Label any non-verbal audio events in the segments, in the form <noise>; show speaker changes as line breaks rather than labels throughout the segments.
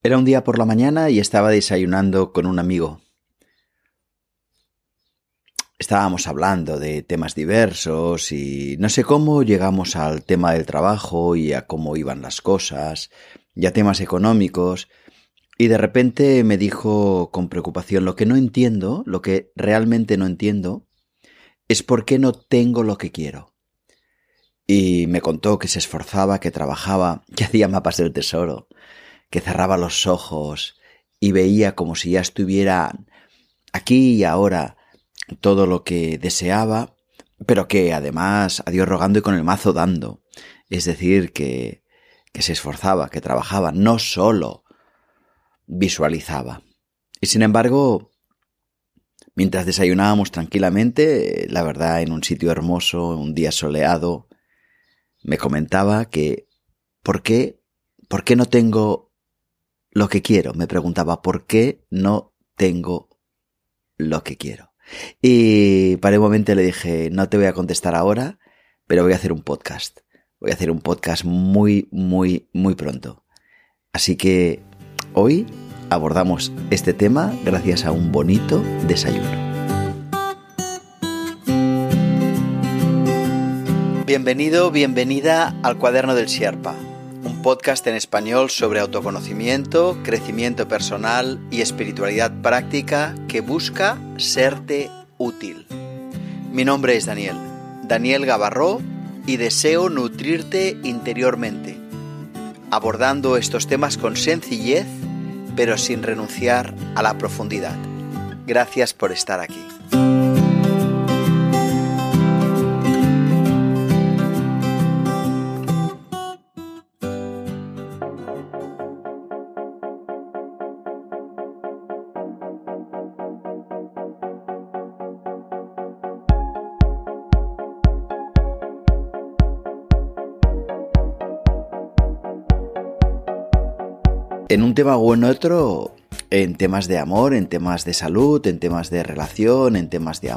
Era un día por la mañana y estaba desayunando con un amigo. Estábamos hablando de temas diversos y no sé cómo llegamos al tema del trabajo y a cómo iban las cosas y a temas económicos y de repente me dijo con preocupación lo que no entiendo, lo que realmente no entiendo es por qué no tengo lo que quiero. Y me contó que se esforzaba, que trabajaba, <laughs> que hacía mapas del tesoro, que cerraba los ojos y veía como si ya estuviera aquí y ahora todo lo que deseaba, pero que además a Dios rogando y con el mazo dando. Es decir, que, que se esforzaba, que trabajaba, no solo visualizaba. Y sin embargo, mientras desayunábamos tranquilamente, la verdad en un sitio hermoso, un día soleado, me comentaba que ¿por qué, por qué no tengo lo que quiero. Me preguntaba por qué no tengo lo que quiero. Y para un momento le dije, no te voy a contestar ahora, pero voy a hacer un podcast. Voy a hacer un podcast muy, muy, muy pronto. Así que hoy abordamos este tema gracias a un bonito desayuno. Bienvenido, bienvenida al cuaderno del Sherpa podcast en español sobre autoconocimiento, crecimiento personal y espiritualidad práctica que busca serte útil. Mi nombre es Daniel, Daniel Gavarró, y deseo nutrirte interiormente, abordando estos temas con sencillez, pero sin renunciar a la profundidad. Gracias por estar aquí. En un tema o en otro, en temas de amor, en temas de salud, en temas de relación, en temas de,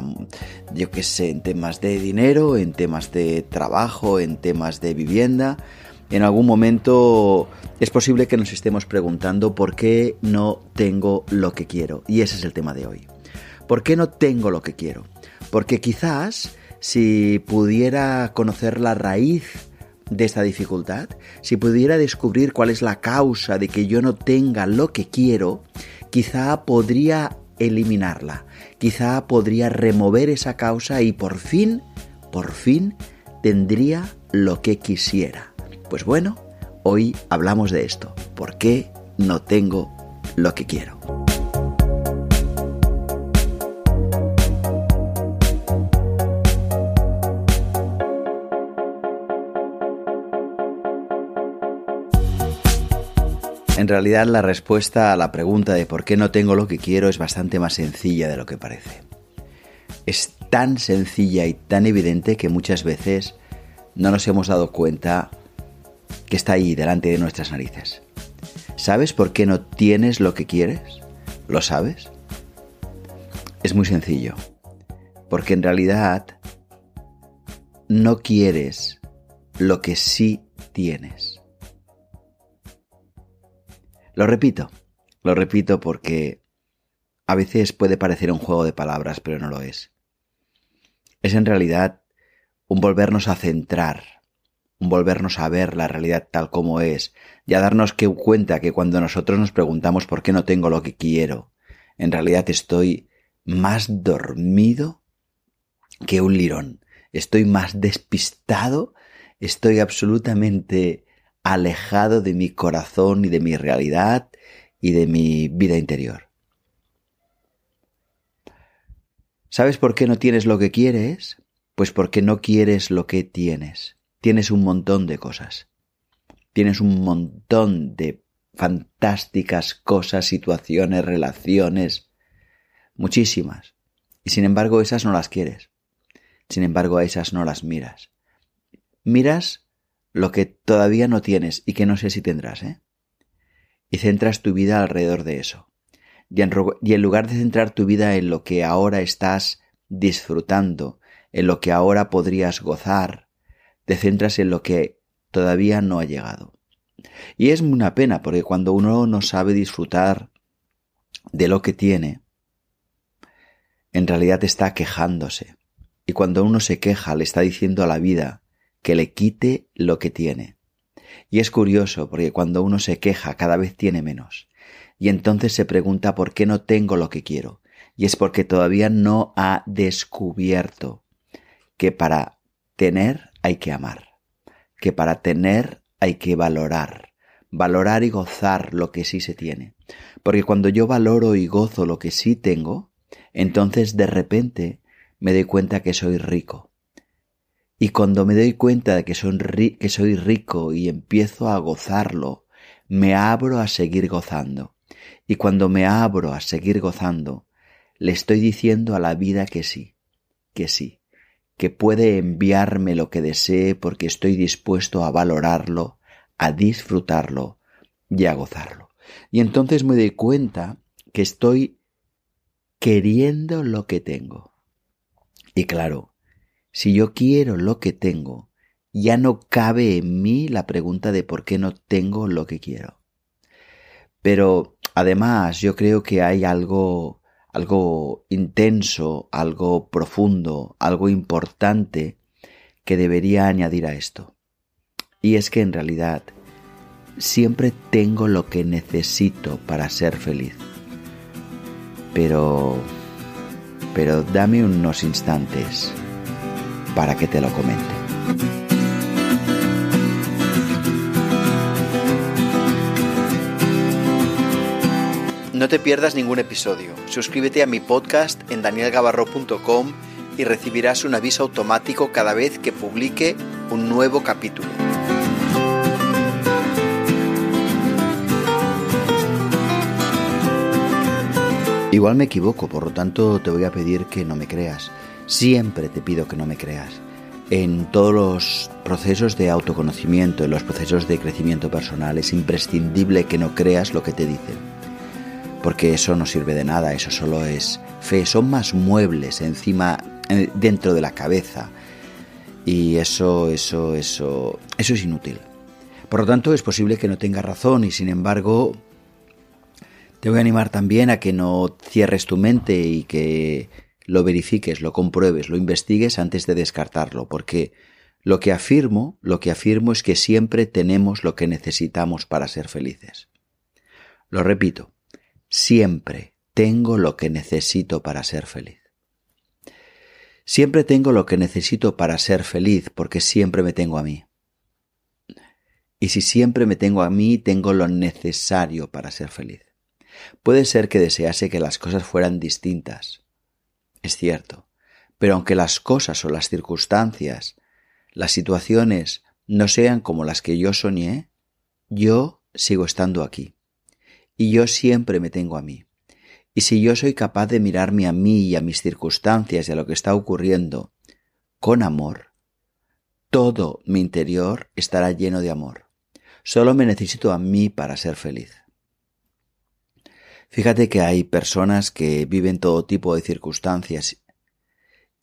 yo qué sé, en temas de dinero, en temas de trabajo, en temas de vivienda. En algún momento es posible que nos estemos preguntando por qué no tengo lo que quiero. Y ese es el tema de hoy. ¿Por qué no tengo lo que quiero? Porque quizás si pudiera conocer la raíz de esta dificultad, si pudiera descubrir cuál es la causa de que yo no tenga lo que quiero, quizá podría eliminarla, quizá podría remover esa causa y por fin, por fin, tendría lo que quisiera. Pues bueno, hoy hablamos de esto. ¿Por qué no tengo lo que quiero? En realidad la respuesta a la pregunta de por qué no tengo lo que quiero es bastante más sencilla de lo que parece. Es tan sencilla y tan evidente que muchas veces no nos hemos dado cuenta que está ahí delante de nuestras narices. ¿Sabes por qué no tienes lo que quieres? ¿Lo sabes? Es muy sencillo. Porque en realidad no quieres lo que sí tienes. Lo repito, lo repito porque a veces puede parecer un juego de palabras, pero no lo es. Es en realidad un volvernos a centrar, un volvernos a ver la realidad tal como es, y a darnos cuenta que cuando nosotros nos preguntamos por qué no tengo lo que quiero, en realidad estoy más dormido que un lirón, estoy más despistado, estoy absolutamente alejado de mi corazón y de mi realidad y de mi vida interior. ¿Sabes por qué no tienes lo que quieres? Pues porque no quieres lo que tienes. Tienes un montón de cosas. Tienes un montón de fantásticas cosas, situaciones, relaciones, muchísimas. Y sin embargo esas no las quieres. Sin embargo a esas no las miras. Miras lo que todavía no tienes y que no sé si tendrás, ¿eh? Y centras tu vida alrededor de eso. Y en, lugar de centrar tu vida en lo que ahora estás disfrutando, en lo que ahora podrías gozar, te centras en lo que todavía no ha llegado. Y es una pena porque cuando uno no sabe disfrutar de lo que tiene, en realidad está quejándose. Y cuando uno se queja, le está diciendo a la vida que le quite lo que tiene. Y es curioso porque cuando uno se queja cada vez tiene menos. Y entonces se pregunta por qué no tengo lo que quiero. Y es porque todavía no ha descubierto que para tener hay que amar. Que para tener hay que valorar. Valorar y gozar lo que sí se tiene. Porque cuando yo valoro y gozo lo que sí tengo, entonces de repente me doy cuenta que soy rico. Y cuando me doy cuenta de que soy, que soy rico y empiezo a gozarlo, me abro a seguir gozando. Y cuando me abro a seguir gozando, le estoy diciendo a la vida que sí, que sí, que puede enviarme lo que desee porque estoy dispuesto a valorarlo, a disfrutarlo y a gozarlo. Y entonces me doy cuenta que estoy queriendo lo que tengo. Y claro, si yo quiero lo que tengo, ya no cabe en mí la pregunta de por qué no tengo lo que quiero. Pero además yo creo que hay algo algo intenso, algo profundo, algo importante que debería añadir a esto. Y es que en realidad siempre tengo lo que necesito para ser feliz pero... pero dame unos instantes para que te lo comente. No te pierdas ningún episodio. Suscríbete a mi podcast en danielgavarro.com y recibirás un aviso automático cada vez que publique un nuevo capítulo. Igual me equivoco, por lo tanto te voy a pedir que no me creas. Siempre te pido que no me creas. En todos los procesos de autoconocimiento, en los procesos de crecimiento personal, es imprescindible que no creas lo que te dicen. Porque eso no sirve de nada, eso solo es fe. Son más muebles encima, eh, dentro de la cabeza. Y eso, eso, eso, eso es inútil. Por lo tanto, es posible que no tenga razón y sin embargo te voy a animar también a que no cierres tu mente y que lo verifiques, lo compruebes, lo investigues antes de descartarlo, porque lo que afirmo, lo que afirmo es que siempre tenemos lo que necesitamos para ser felices. Lo repito, siempre tengo lo que necesito para ser feliz. Siempre tengo lo que necesito para ser feliz porque siempre me tengo a mí. Y si siempre me tengo a mí, tengo lo necesario para ser feliz. Puede ser que desease que las cosas fueran distintas. Es cierto. Pero aunque las cosas o las circunstancias, las situaciones no sean como las que yo soñé, yo sigo estando aquí. Y yo siempre me tengo a mí. Y si yo soy capaz de mirarme a mí y a mis circunstancias y a lo que está ocurriendo con amor, todo mi interior estará lleno de amor. Solo me necesito a mí para ser feliz. Fíjate que hay personas que viven todo tipo de circunstancias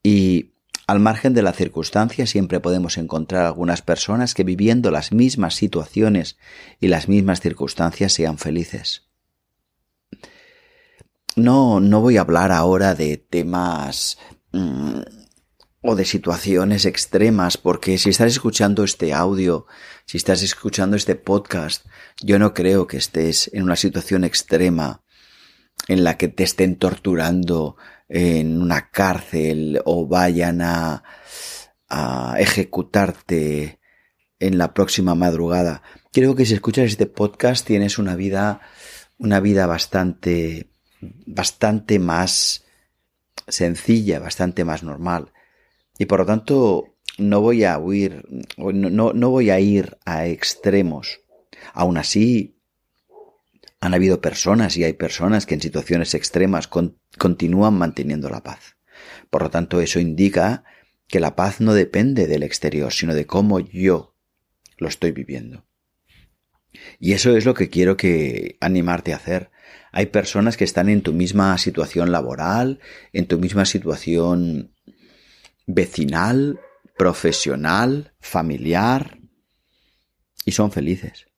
y al margen de la circunstancia siempre podemos encontrar algunas personas que viviendo las mismas situaciones y las mismas circunstancias sean felices. No, no voy a hablar ahora de temas mm, o de situaciones extremas, porque si estás escuchando este audio, si estás escuchando este podcast, yo no creo que estés en una situación extrema en la que te estén torturando en una cárcel o vayan a, a ejecutarte en la próxima madrugada. Creo que si escuchas este podcast tienes una vida, una vida bastante, bastante más sencilla, bastante más normal. Y por lo tanto, no voy a huir, no, no voy a ir a extremos. Aún así, han habido personas y hay personas que en situaciones extremas continúan manteniendo la paz. Por lo tanto, eso indica que la paz no depende del exterior, sino de cómo yo lo estoy viviendo. Y eso es lo que quiero que animarte a hacer. Hay personas que están en tu misma situación laboral, en tu misma situación vecinal, profesional, familiar, y son felices.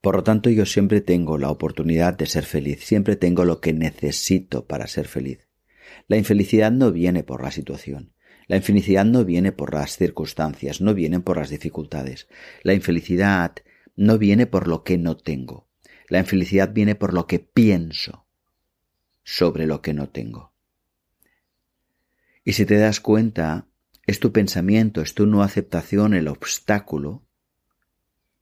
Por lo tanto, yo siempre tengo la oportunidad de ser feliz, siempre tengo lo que necesito para ser feliz. La infelicidad no viene por la situación, la infelicidad no viene por las circunstancias, no viene por las dificultades. La infelicidad no viene por lo que no tengo. La infelicidad viene por lo que pienso sobre lo que no tengo. Y si te das cuenta, es tu pensamiento, es tu no aceptación el obstáculo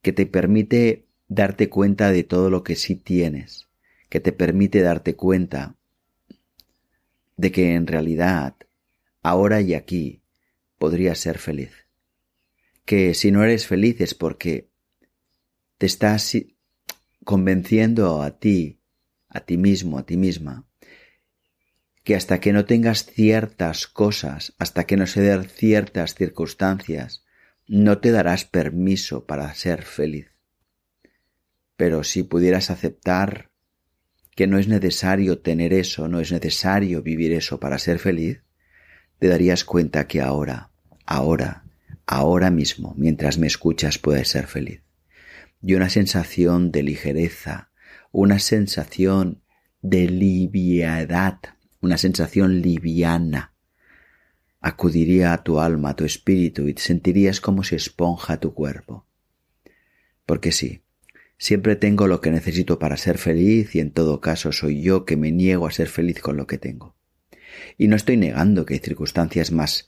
que te permite darte cuenta de todo lo que sí tienes, que te permite darte cuenta de que en realidad, ahora y aquí, podrías ser feliz. Que si no eres feliz es porque te estás convenciendo a ti, a ti mismo, a ti misma, que hasta que no tengas ciertas cosas, hasta que no se den ciertas circunstancias, no te darás permiso para ser feliz. Pero si pudieras aceptar que no es necesario tener eso, no es necesario vivir eso para ser feliz, te darías cuenta que ahora, ahora, ahora mismo, mientras me escuchas, puedes ser feliz. Y una sensación de ligereza, una sensación de liviedad, una sensación liviana. Acudiría a tu alma, a tu espíritu, y te sentirías como si esponja tu cuerpo. Porque sí, siempre tengo lo que necesito para ser feliz y en todo caso soy yo que me niego a ser feliz con lo que tengo. Y no estoy negando que hay circunstancias más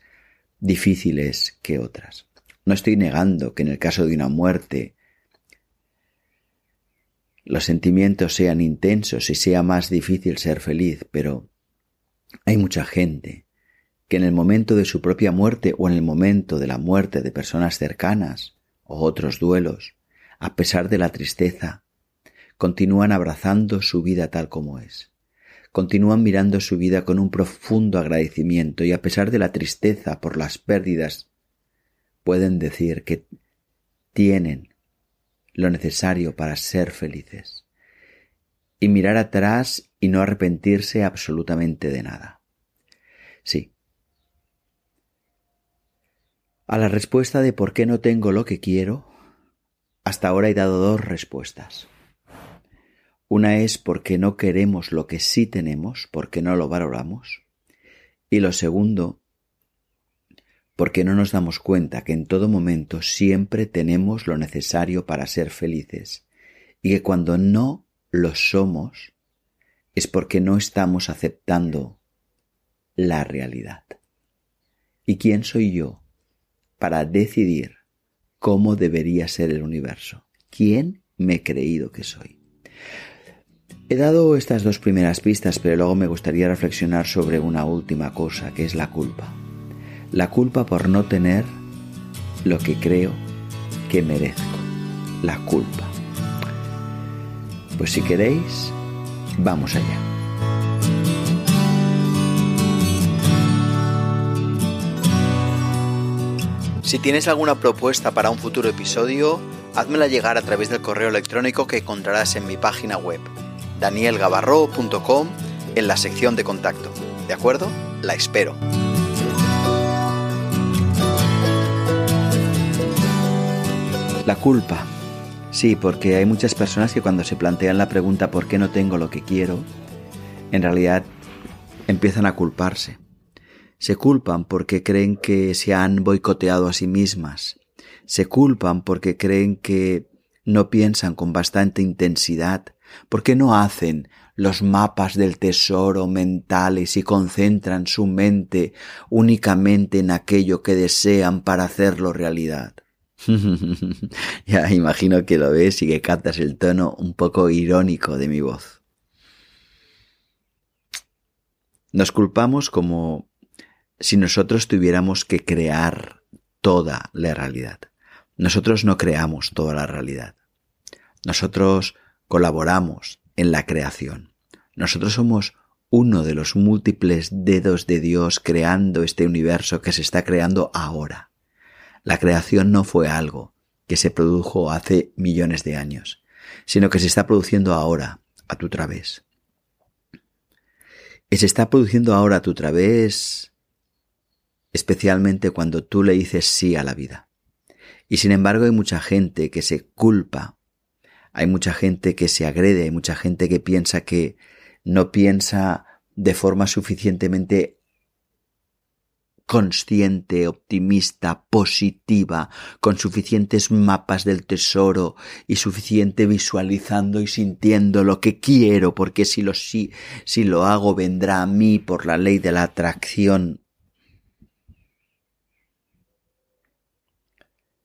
difíciles que otras. No estoy negando que en el caso de una muerte los sentimientos sean intensos y sea más difícil ser feliz, pero hay mucha gente que en el momento de su propia muerte o en el momento de la muerte de personas cercanas o otros duelos, a pesar de la tristeza, continúan abrazando su vida tal como es. Continúan mirando su vida con un profundo agradecimiento y a pesar de la tristeza por las pérdidas, pueden decir que tienen lo necesario para ser felices y mirar atrás y no arrepentirse absolutamente de nada. Sí. A la respuesta de por qué no tengo lo que quiero, hasta ahora he dado dos respuestas. Una es porque no queremos lo que sí tenemos, porque no lo valoramos. Y lo segundo, porque no nos damos cuenta que en todo momento siempre tenemos lo necesario para ser felices y que cuando no lo somos, es porque no estamos aceptando la realidad. ¿Y quién soy yo para decidir cómo debería ser el universo? ¿Quién me he creído que soy? He dado estas dos primeras pistas, pero luego me gustaría reflexionar sobre una última cosa, que es la culpa. La culpa por no tener lo que creo que merezco. La culpa. Pues si queréis, Vamos allá. Si tienes alguna propuesta para un futuro episodio, házmela llegar a través del correo electrónico que encontrarás en mi página web, danielgavarro.com, en la sección de contacto. ¿De acuerdo? La espero. La culpa Sí, porque hay muchas personas que cuando se plantean la pregunta ¿por qué no tengo lo que quiero? En realidad empiezan a culparse. Se culpan porque creen que se han boicoteado a sí mismas. Se culpan porque creen que no piensan con bastante intensidad. porque no hacen los mapas del tesoro mentales y concentran su mente únicamente en aquello que desean para hacerlo realidad? <laughs> ya imagino que lo ves y que captas el tono un poco irónico de mi voz. Nos culpamos como si nosotros tuviéramos que crear toda la realidad. Nosotros no creamos toda la realidad. Nosotros colaboramos en la creación. Nosotros somos uno de los múltiples dedos de Dios creando este universo que se está creando ahora. La creación no fue algo que se produjo hace millones de años, sino que se está produciendo ahora a tu través. Y se está produciendo ahora a tu través especialmente cuando tú le dices sí a la vida. Y sin embargo hay mucha gente que se culpa Hay mucha gente que se agrede, hay mucha gente que piensa que no piensa de forma suficientemente consciente, optimista, positiva, con suficientes mapas del tesoro y suficiente visualizando y sintiendo lo que quiero, porque si lo, si, si lo hago vendrá a mí por la ley de la atracción.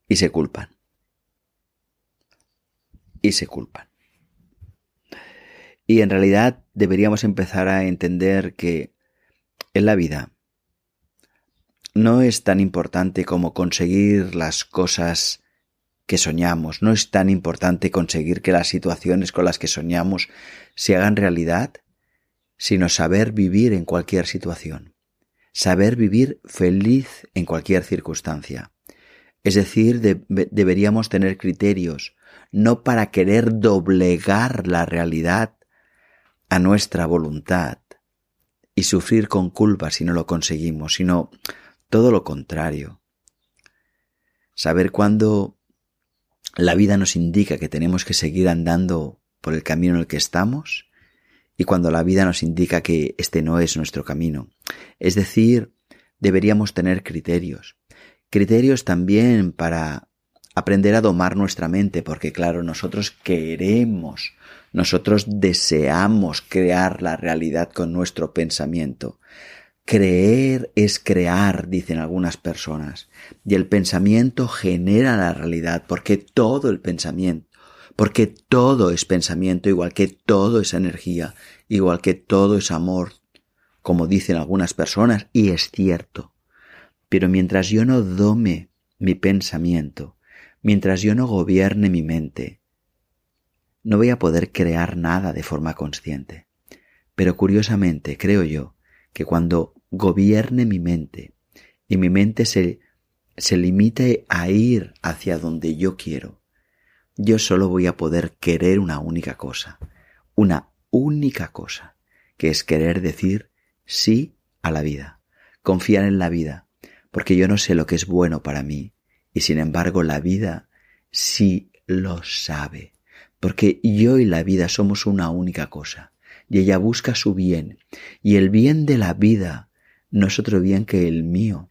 Y se culpan. Y se culpan. Y en realidad deberíamos empezar a entender que en la vida no es tan importante como conseguir las cosas que soñamos, no es tan importante conseguir que las situaciones con las que soñamos se hagan realidad, sino saber vivir en cualquier situación, saber vivir feliz en cualquier circunstancia. Es decir, deberíamos tener criterios, no para querer doblegar la realidad a nuestra voluntad y sufrir con culpa si no lo conseguimos, sino todo lo contrario. Saber cuándo la vida nos indica que tenemos que seguir andando por el camino en el que estamos y cuando la vida nos indica que este no es nuestro camino. Es decir, deberíamos tener criterios. Criterios también para aprender a domar nuestra mente, porque claro, nosotros queremos, nosotros deseamos crear la realidad con nuestro pensamiento. Creer es crear, dicen algunas personas, y el pensamiento genera la realidad, porque todo el pensamiento, porque todo es pensamiento, igual que todo es energía, igual que todo es amor, como dicen algunas personas, y es cierto. Pero mientras yo no dome mi pensamiento, mientras yo no gobierne mi mente, no voy a poder crear nada de forma consciente. Pero curiosamente, creo yo, que cuando gobierne mi mente y mi mente se, se limite a ir hacia donde yo quiero, yo solo voy a poder querer una única cosa, una única cosa, que es querer decir sí a la vida, confiar en la vida, porque yo no sé lo que es bueno para mí, y sin embargo la vida sí lo sabe, porque yo y la vida somos una única cosa, y ella busca su bien, y el bien de la vida no es otro bien que el mío,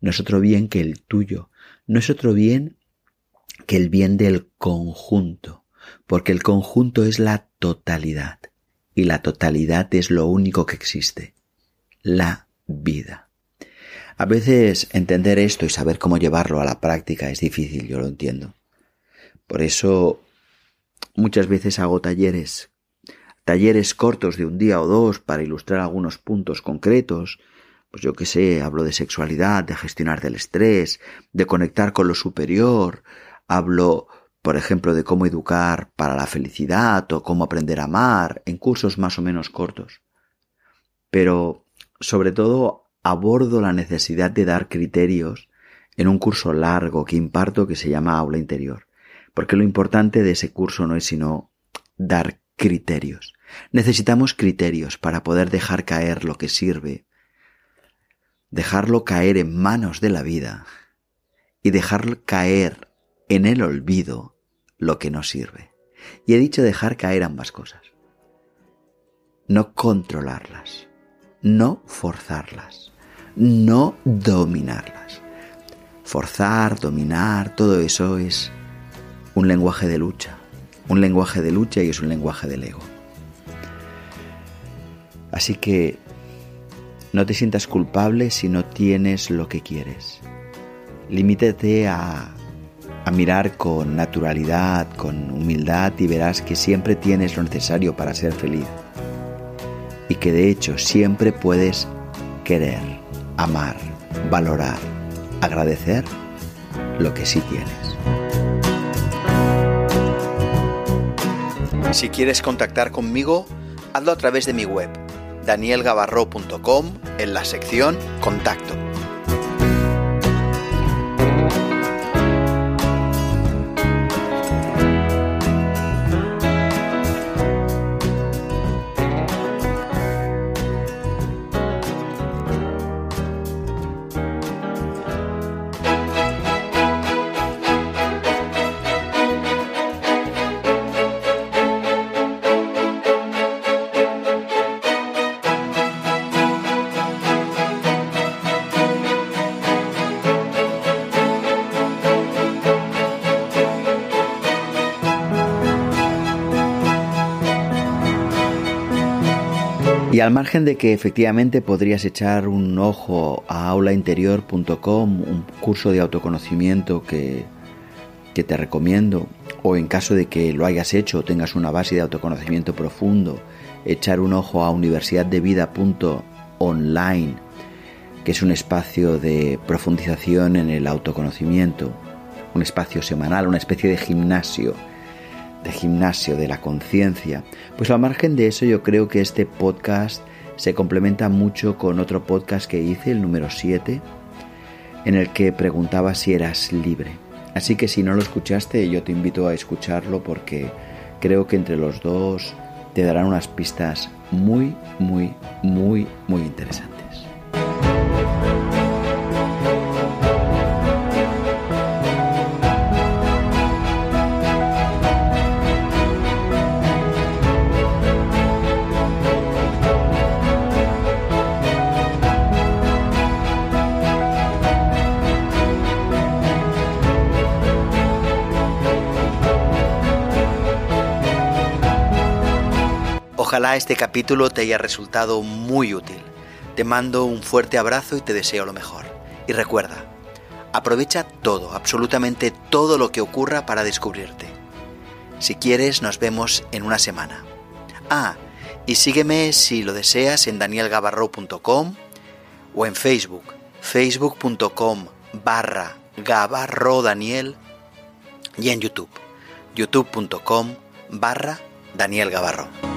no es otro bien que el tuyo, no es otro bien que el bien del conjunto, porque el conjunto es la totalidad, y la totalidad es lo único que existe, la vida. A veces entender esto y saber cómo llevarlo a la práctica es difícil, yo lo entiendo. Por eso muchas veces hago talleres, talleres cortos de un día o dos para ilustrar algunos puntos concretos pues yo qué sé, hablo de sexualidad, de gestionar del estrés, de conectar con lo superior, hablo, por ejemplo, de cómo educar para la felicidad o cómo aprender a amar, en cursos más o menos cortos. Pero, sobre todo, abordo la necesidad de dar criterios en un curso largo que imparto que se llama Aula Interior. Porque lo importante de ese curso no es sino dar criterios. Necesitamos criterios para poder dejar caer lo que sirve dejarlo caer en manos de la vida y dejar caer en el olvido lo que no sirve. Y he dicho dejar caer ambas cosas. No controlarlas, no forzarlas, no dominarlas. Forzar, dominar, todo eso es un lenguaje de lucha. Un lenguaje de lucha y es un lenguaje del ego. Así que no te sientas culpable si no tienes lo que quieres. Limítete a, a mirar con naturalidad, con humildad y verás que siempre tienes lo necesario para ser feliz. Y que de hecho siempre puedes querer, amar, valorar, agradecer lo que sí tienes. Si quieres contactar conmigo, hazlo a través de mi web danielgavarro.com en la sección Contacto. Y al margen de que efectivamente podrías echar un ojo a aulainterior.com, un curso de autoconocimiento que, que te recomiendo, o en caso de que lo hayas hecho o tengas una base de autoconocimiento profundo, echar un ojo a universidaddevida.online, que es un espacio de profundización en el autoconocimiento, un espacio semanal, una especie de gimnasio de gimnasio de la conciencia, pues al margen de eso yo creo que este podcast se complementa mucho con otro podcast que hice, el número 7, en el que preguntaba si eras libre. Así que si no lo escuchaste, yo te invito a escucharlo porque creo que entre los dos te darán unas pistas muy, muy, muy, muy interesantes. Este capítulo te haya resultado muy útil. Te mando un fuerte abrazo y te deseo lo mejor. Y recuerda, aprovecha todo, absolutamente todo lo que ocurra para descubrirte. Si quieres, nos vemos en una semana. Ah, y sígueme si lo deseas en danielgabarro.com o en Facebook, facebook.com barra gabarrodaniel y en YouTube, youtube.com barra Daniel Gavarro.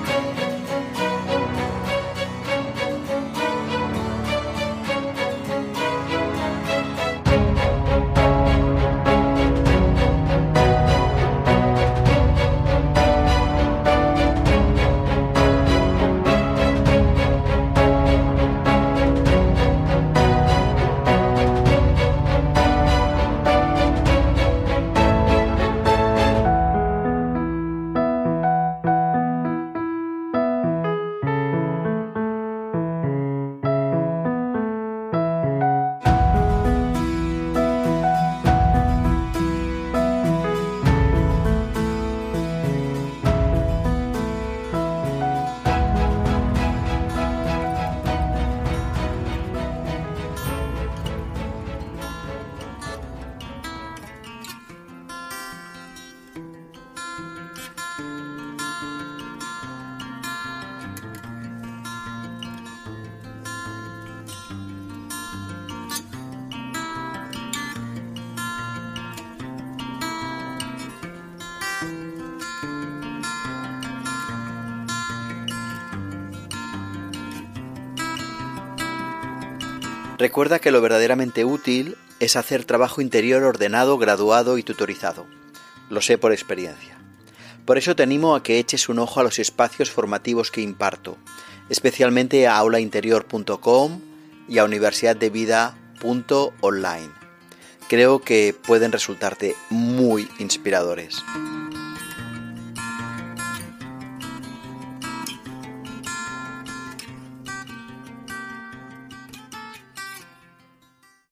Recuerda que lo verdaderamente útil es hacer trabajo interior ordenado, graduado y tutorizado. Lo sé por experiencia. Por eso te animo a que eches un ojo a los espacios formativos que imparto, especialmente a aulainterior.com y a universidaddevida.online. Creo que pueden resultarte muy inspiradores.